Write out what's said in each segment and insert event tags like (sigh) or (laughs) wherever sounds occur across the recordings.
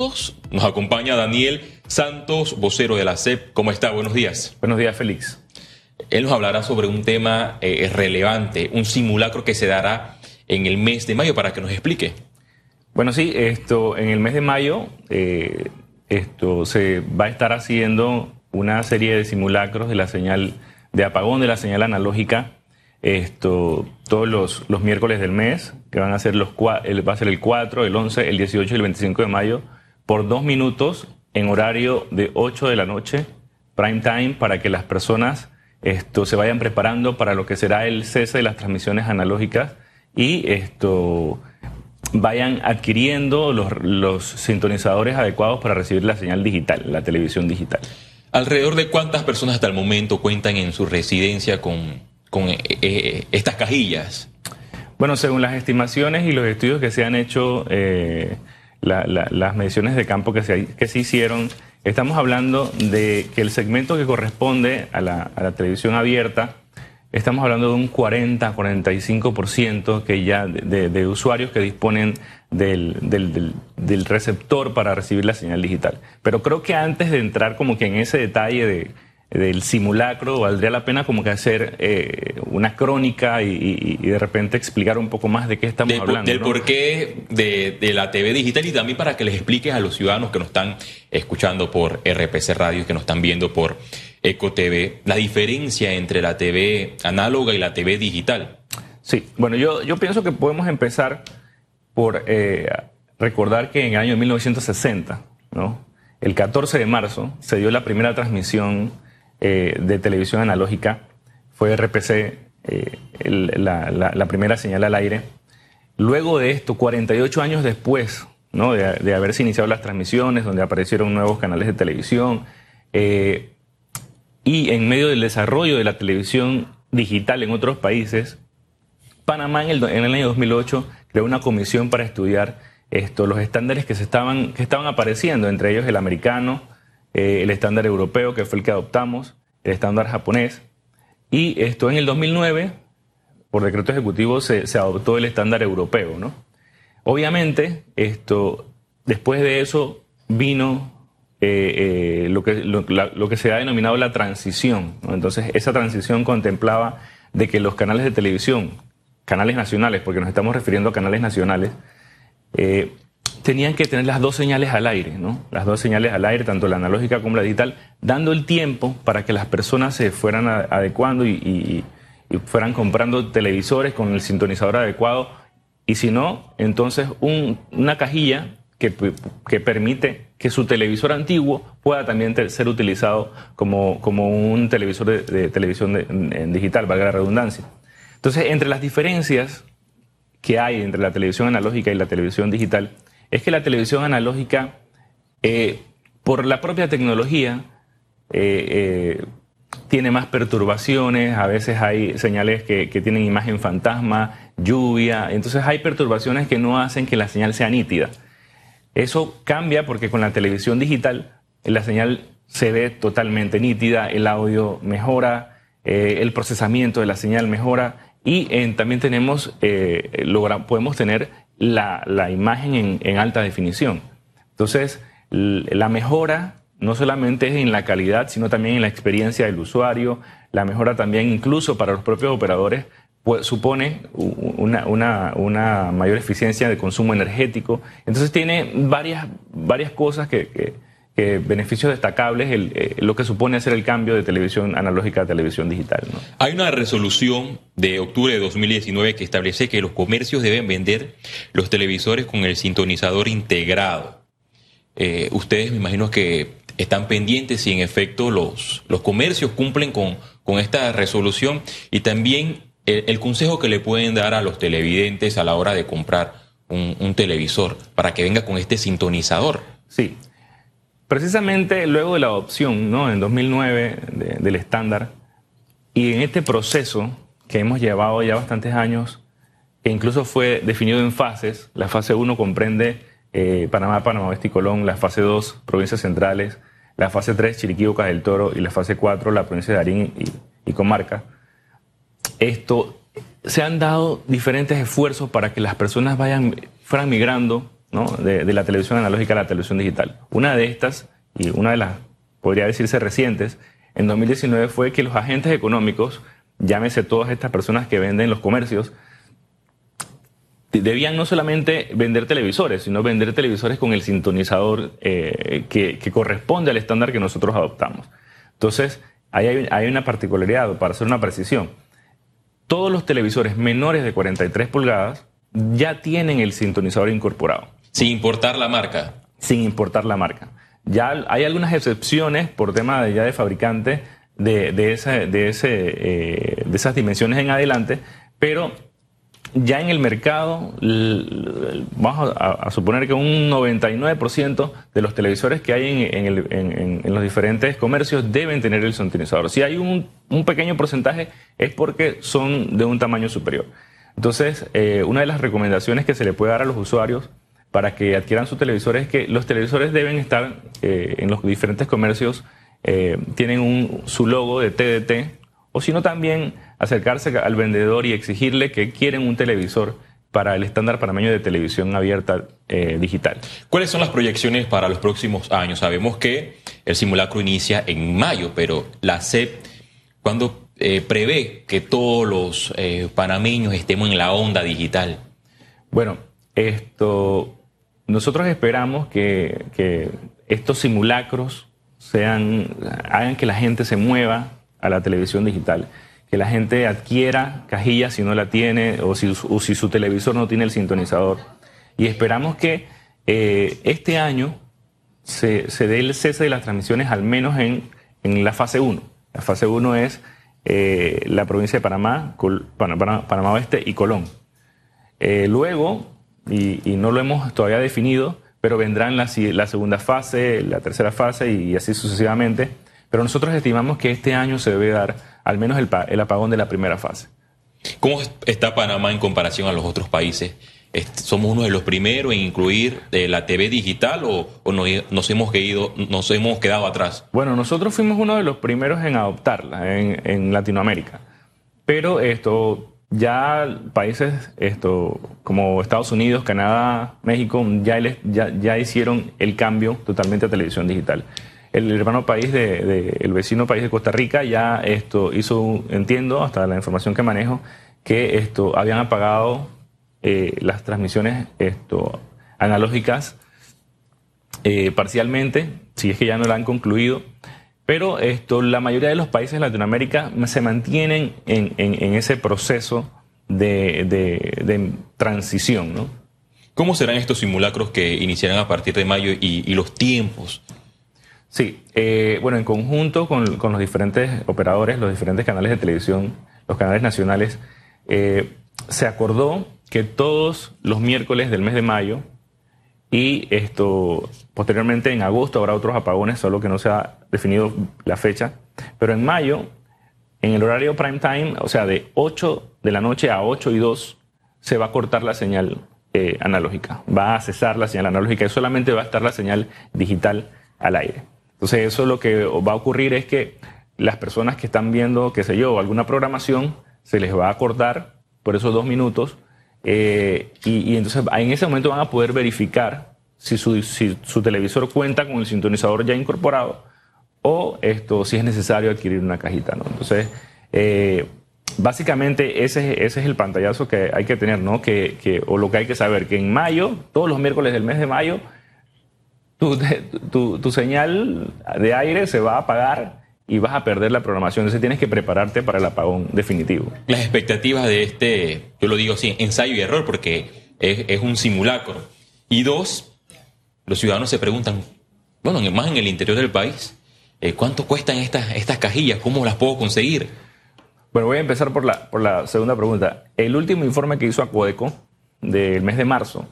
Nos acompaña Daniel Santos, vocero de la CEP. ¿Cómo está? Buenos días. Buenos días, Félix. Él nos hablará sobre un tema eh, relevante, un simulacro que se dará en el mes de mayo para que nos explique. Bueno, sí, esto en el mes de mayo eh, esto se va a estar haciendo una serie de simulacros de la señal de apagón de la señal analógica. Esto todos los, los miércoles del mes, que van a ser los va a ser el 4, el 11, el 18 y el 25 de mayo por dos minutos en horario de 8 de la noche, prime time, para que las personas esto, se vayan preparando para lo que será el cese de las transmisiones analógicas y esto vayan adquiriendo los, sintonizadores adecuados para recibir la señal digital, la televisión digital. ¿Alrededor de cuántas personas hasta el momento cuentan en su residencia con, con eh, eh, estas cajillas? Bueno, según las estimaciones y los estudios que se han hecho, eh, las mediciones de campo que se, que se hicieron, estamos hablando de que el segmento que corresponde a la, televisión abierta, estamos hablando de un 40-45% que ya de, usuarios que disponen del, del, del, receptor para recibir la señal digital. Pero creo que antes de entrar como que en ese detalle de del simulacro, valdría la pena como que hacer eh, una crónica y, de repente explicar un poco más de qué estamos hablando. Del porqué de, la TV digital y también para que les expliques a los ciudadanos que nos están escuchando por RPC Radio y que nos están viendo por Eco TV, la diferencia entre la TV análoga y la TV digital. Sí, bueno, yo, yo pienso que podemos empezar por eh, recordar que en el año 1960, ¿no? el 14 de marzo, se dio la primera transmisión eh, de televisión analógica. Fue RPC eh, la, primera señal al aire. Luego de esto, 48 años después ¿no? de, haberse iniciado las transmisiones, donde aparecieron nuevos canales de televisión, eh, y en medio del desarrollo de la televisión digital en otros países, Panamá en el, en el año 2008 creó una comisión para estudiar esto, los estándares que, se estaban, que estaban apareciendo, entre ellos el americano, eh, el estándar europeo, que fue el que adoptamos, el estándar japonés. Y esto en el 2009, por decreto ejecutivo, se, adoptó el estándar europeo. ¿no? Obviamente, esto, después de eso vino eh, eh, lo, que, lo, que se ha denominado la transición. Entonces, esa transición contemplaba de que los canales de televisión, canales nacionales, porque nos estamos refiriendo a canales nacionales, tenían que tener las dos señales al aire, ¿no? Las dos señales al aire, tanto la analógica como la digital, dando el tiempo para que las personas se fueran adecuando y, fueran comprando televisores con el sintonizador adecuado. Y si no, entonces una cajilla que, permite que su televisor antiguo pueda también ser utilizado como, como un televisor de, televisión en digital, valga la redundancia. Entonces, entre las diferencias que hay entre la televisión analógica y la televisión digital, es que la televisión analógica, eh, por la propia tecnología, eh, eh, tiene más perturbaciones, a veces hay señales que, tienen imagen fantasma, lluvia, entonces hay perturbaciones que no hacen que la señal sea nítida. Eso cambia porque con la televisión digital la señal se ve totalmente nítida, el audio mejora, el procesamiento de la señal mejora y también tenemos, podemos tener la, imagen en, alta definición. Entonces, la mejora no solamente es en la calidad, sino también en la experiencia del usuario, la mejora también incluso para los propios operadores supone una, una, mayor eficiencia de consumo energético. Entonces tiene varias, varias cosas que beneficios destacables eh, lo que supone hacer el cambio de televisión analógica a televisión digital. Hay una resolución de octubre de 2019 que establece que los comercios deben vender los televisores con el sintonizador integrado. Eh, ustedes me imagino que están pendientes si en efecto los, los comercios cumplen con, con esta resolución y también el, consejo que le pueden dar a los televidentes a la hora de comprar un, un televisor para que venga con este sintonizador. Sí, Precisamente luego de la adopción, ¿no? En 2009 del estándar, y en este proceso que hemos llevado ya bastantes años, que incluso fue definido en fases, la fase 1 comprende eh, Panamá, Panamá Oeste y Colón, la fase 2, provincias centrales, la fase 3, Chiriquí, Bocas del Toro, y la fase 4, la provincia de Darín y, y Comarca. Esto, se han dado diferentes esfuerzos para que las personas vayan, fueran migrando de, de la televisión analógica a la televisión digital. Una de estas, y una de las, podría decirse, recientes, en 2019 fue que los agentes económicos, llámese todas estas personas que venden los comercios, debían no solamente vender televisores, sino vender televisores con el sintonizador eh, que, corresponde al estándar que nosotros adoptamos. Entonces, ahí hay, una particularidad para hacer una precisión. Todos los televisores menores de 43 pulgadas ya tienen el sintonizador incorporado. Sin importar la marca. Sin importar la marca. Ya hay algunas excepciones por tema de, ya de fabricante de, de, de, eh, de esas dimensiones en adelante, pero ya en el mercado, vamos a, suponer que un 99% de los televisores que hay en, los diferentes comercios deben tener el sintonizador. Si hay un, pequeño porcentaje es porque son de un tamaño superior. Entonces, eh, una de las recomendaciones que se le puede dar a los usuarios para que adquieran su televisor es que los televisores deben estar eh, en los diferentes comercios, eh, tienen su logo de TDT, o si no también acercarse al vendedor y exigirle que quieren un televisor para el estándar panameño de televisión abierta eh, digital. ¿Cuáles son las proyecciones para los próximos años? Sabemos que el simulacro inicia en mayo, pero la CEP, ¿cuándo eh, prevé que todos los eh, panameños estemos en la onda digital? Bueno, esto, nosotros esperamos que, estos simulacros sean, hagan que la gente se mueva a la televisión digital que la gente adquiera cajillas si no la tiene o si, su televisor no tiene el sintonizador. Y esperamos que eh, este año se, dé el cese de las transmisiones al menos en, en la fase 1. La fase 1 es eh, la provincia de Panamá, Panamá, Oeste y Colón. Eh, luego, y, no lo hemos todavía definido, pero vendrán la, la segunda fase, la tercera fase y así sucesivamente. Pero nosotros estimamos que este año se debe dar al menos el, apagón de la primera fase. ¿Cómo está Panamá en comparación a los otros países? ¿Somos uno de los primeros en incluir eh, la TV digital o, nos, hemos nos hemos quedado atrás? Bueno, nosotros fuimos uno de los primeros en adoptarla en, Latinoamérica. Pero esto, ya países esto, como Estados Unidos, Canadá, México, ya, ya, ya hicieron el cambio totalmente a televisión digital. El hermano país de, el vecino país de Costa Rica ya esto hizo, entiendo, hasta la información que manejo, que esto habían apagado eh, las transmisiones esto, analógicas eh, parcialmente, si es que ya no la han concluido, pero esto, la mayoría de los países de Latinoamérica se mantienen en, ese proceso de, transición. ¿no? ¿Cómo serán estos simulacros que iniciarán a partir de mayo y los tiempos? Sí, eh, bueno, en conjunto con, los diferentes operadores, los diferentes canales de televisión, los canales nacionales, eh, se acordó que todos los miércoles del mes de mayo y esto posteriormente en agosto habrá otros apagones, solo que no se ha definido la fecha, pero en mayo, en el horario prime time, o sea, de 8 de la noche a 8 y 2, se va a cortar la señal eh, analógica, va a cesar la señal analógica y solamente va a estar la señal digital al aire. Entonces eso lo que va a ocurrir es que las personas que están viendo, qué sé yo, alguna programación, se les va a acordar por esos dos minutos eh, y, entonces en ese momento van a poder verificar si su, televisor cuenta con el sintonizador ya incorporado o esto si es necesario adquirir una cajita. ¿no? Entonces, eh, básicamente ese, ese, es el pantallazo que hay que tener, ¿no? Que, o lo que hay que saber, que en mayo, todos los miércoles del mes de mayo, tu, (laughs) tu, señal de aire se va a apagar y vas a perder la programación. Entonces tienes que prepararte para el apagón definitivo. Las expectativas de este, yo lo digo así, ensayo y error, porque es, un simulacro. Y dos, los ciudadanos se preguntan, bueno, más en el interior del país, eh, ¿cuánto cuestan estas, estas cajillas? ¿Cómo las puedo conseguir? Bueno, voy a empezar por la, por la segunda pregunta. El último informe que hizo Acueco del mes de marzo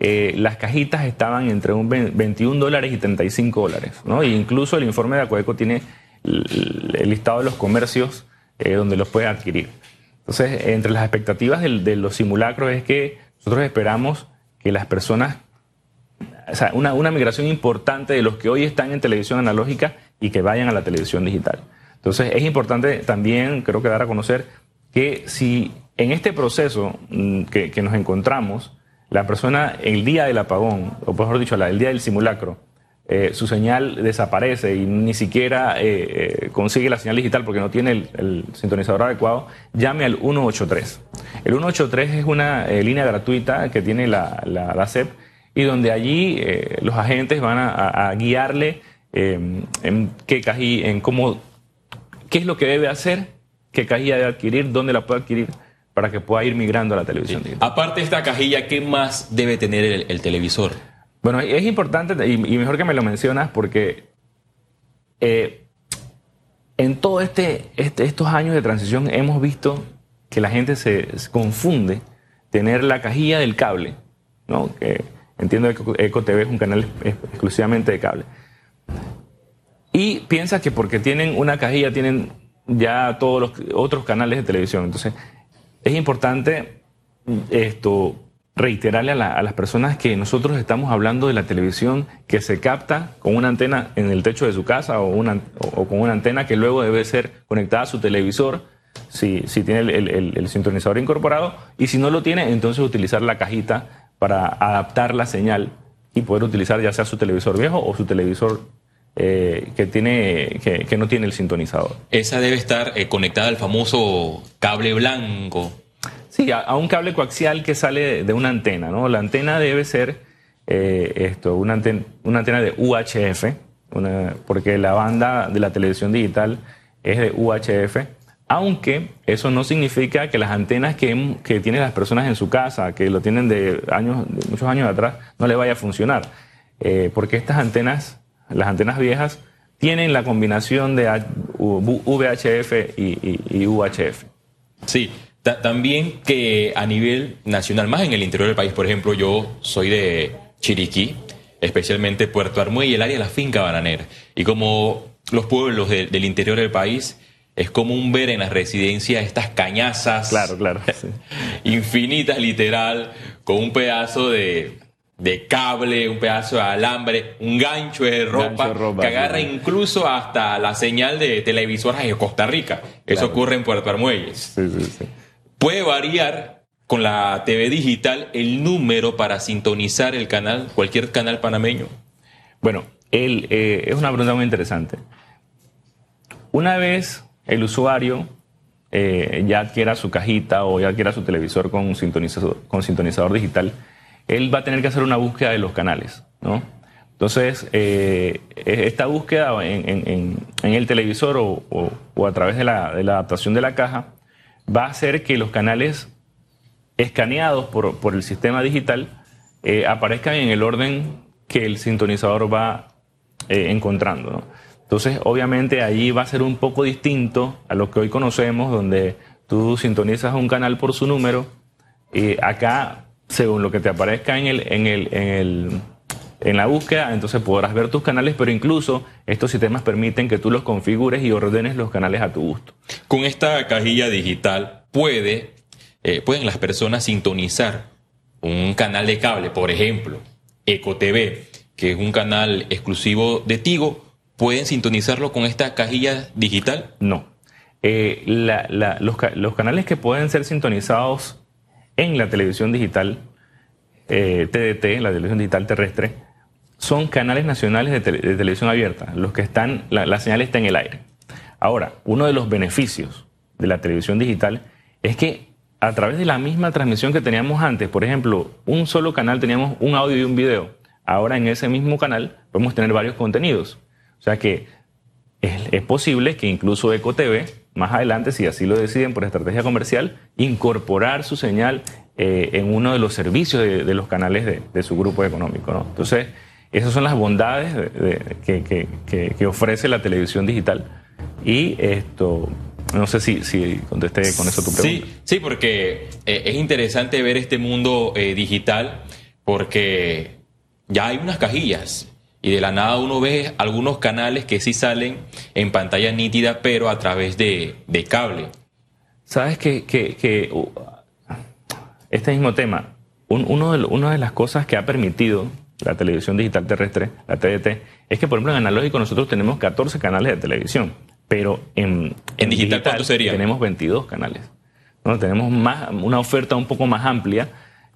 eh, las cajitas estaban entre un 21 dólares y 35 dólares. ¿no? E incluso el informe de Acueco tiene el, listado de los comercios eh, donde los puede adquirir. Entonces, entre las expectativas de, los simulacros es que nosotros esperamos que las personas, o sea, una, una migración importante de los que hoy están en televisión analógica y que vayan a la televisión digital. Entonces, es importante también, creo que dar a conocer que si en este proceso mm, que nos encontramos, la persona el día del apagón, o mejor dicho, el día del simulacro, eh, su señal desaparece y ni siquiera eh, eh, consigue la señal digital porque no tiene el, sintonizador adecuado, llame al 183. El 183 es una línea gratuita que tiene la, la, CEP y donde allí los agentes van a, guiarle en qué cajilla, en cómo, qué es lo que debe hacer, qué cajilla debe adquirir, dónde la puede adquirir para que pueda ir migrando a la televisión digital. Aparte de esta cajilla, ¿qué más debe tener el televisor? Bueno, es importante y, mejor que me lo mencionas porque eh, en todos este, este, estos años de transición hemos visto que la gente se, confunde tener la cajilla del cable, ¿no? que entiendo que EcoTV es un canal exclusivamente de cable. Y piensa que porque tienen una cajilla tienen ya todos los otros canales de televisión. Entonces, es importante esto reiterarle a, las personas que nosotros estamos hablando de la televisión que se capta con una antena en el techo de su casa o, una, o, con una antena que luego debe ser conectada a su televisor si, si tiene el, sintonizador incorporado y si no lo tiene entonces utilizar la cajita para adaptar la señal y poder utilizar ya sea su televisor viejo o su televisor eh, que, tiene, que, no tiene el sintonizador. Esa debe estar eh, conectada al famoso cable blanco Sí, a, un cable coaxial que sale de una antena, ¿no? La antena debe ser eh, esto, una antena, una antena de UHF, porque la banda de la televisión digital es de UHF, aunque eso no significa que las antenas que, que tienen las personas en su casa, que lo tienen de, años, muchos años atrás, no le vaya a funcionar. Eh, porque estas antenas, las antenas viejas, tienen la combinación de VHF y, y UHF. Sí, también que a nivel nacional, más en el interior del país, por ejemplo, yo soy de Chiriquí, especialmente Puerto Armuey y el área de la finca bananera. Y como los pueblos del interior del país, es común ver en las residencias estas cañazas. Claro, claro. (laughs) infinitas, literal, con un pedazo de, cable, un pedazo de alambre, un gancho de ropa, que agarra incluso hasta la señal de televisoras de Costa Rica. Eso ocurre en Puerto Armuelles. Sí, sí, sí. Puede variar con la TV digital el número para sintonizar el canal, cualquier canal panameño. Bueno, eh, es una pregunta muy interesante. Una vez el usuario eh, ya adquiera su cajita o ya adquiera su televisor con sintonizador, sintonizador digital, él va a tener que hacer una búsqueda de los canales, ¿no? Entonces, eh, esta búsqueda en, el televisor o, a través de la adaptación de la caja va a hacer que los canales escaneados por, el sistema digital eh, aparezcan en el orden que el sintonizador va eh, encontrando. Entonces, obviamente, allí va a ser un poco distinto a lo que hoy conocemos, donde tú sintonizas un canal por su número. y acá, según lo que te aparezca en el, en el, en el en la búsqueda, entonces podrás ver tus canales, pero incluso estos sistemas permiten que tú los configures y ordenes los canales a tu gusto. Con esta cajilla digital puede, eh, pueden las personas sintonizar un canal de cable, por ejemplo, EcoTV, que es un canal exclusivo de Tigo, ¿pueden sintonizarlo con esta cajilla digital? No. Eh, los, canales que pueden ser sintonizados en la televisión digital, TDT, eh, la televisión digital terrestre, son canales nacionales de, televisión abierta, los que están, la, señal está en el aire. Ahora, uno de los beneficios de la televisión digital es que a través de la misma transmisión que teníamos antes, por ejemplo, un solo canal teníamos un audio y un video. Ahora en ese mismo canal podemos tener varios contenidos. O sea que es, posible que incluso EcoTV, más adelante, si así lo deciden por estrategia comercial, incorporar su señal eh, en uno de los servicios de, los canales de, su grupo económico. Entonces, esas son las bondades que, ofrece la televisión digital. Y esto, no sé si, si contesté con eso tu pregunta. Sí, sí porque eh, es interesante ver este mundo eh, digital porque ya hay unas cajillas y de la nada uno ve algunos canales que sí salen en pantalla nítida, pero a través de, cable. Sabes que, uh, este mismo tema, uno de, una de las cosas que ha permitido la televisión digital terrestre, la TDT, es que, por ejemplo, en analógico nosotros tenemos 14 canales de televisión, pero en, en, digital, sería? tenemos 22 canales. ¿no? Tenemos más, una oferta un poco más amplia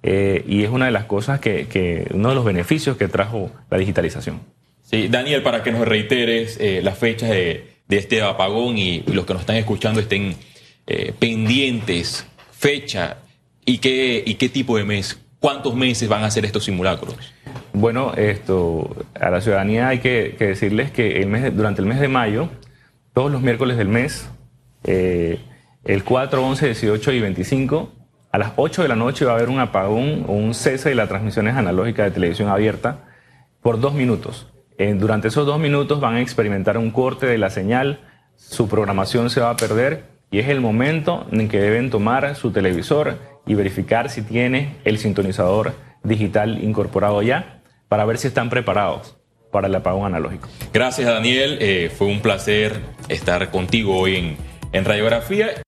eh, y es una de las cosas que, uno de los beneficios que trajo la digitalización. Sí, Daniel, para que nos reiteres eh, las fechas de, este apagón y, los que nos están escuchando estén eh, pendientes, fecha y qué, y qué tipo de mes, cuántos meses van a ser estos simulacros. Bueno, esto a la ciudadanía hay que, decirles que el mes durante el mes de mayo, todos los miércoles del mes, el 4, 11, 18 y 25, a las 8 de la noche va a haber un apagón o un cese de las transmisiones analógicas de televisión abierta por dos minutos. durante esos dos minutos van a experimentar un corte de la señal, su programación se va a perder y es el momento en que deben tomar su televisor y verificar si tiene el sintonizador digital incorporado ya para ver si están preparados para el apagón analógico. Gracias Daniel, eh, fue un placer estar contigo hoy en, en Radiografía.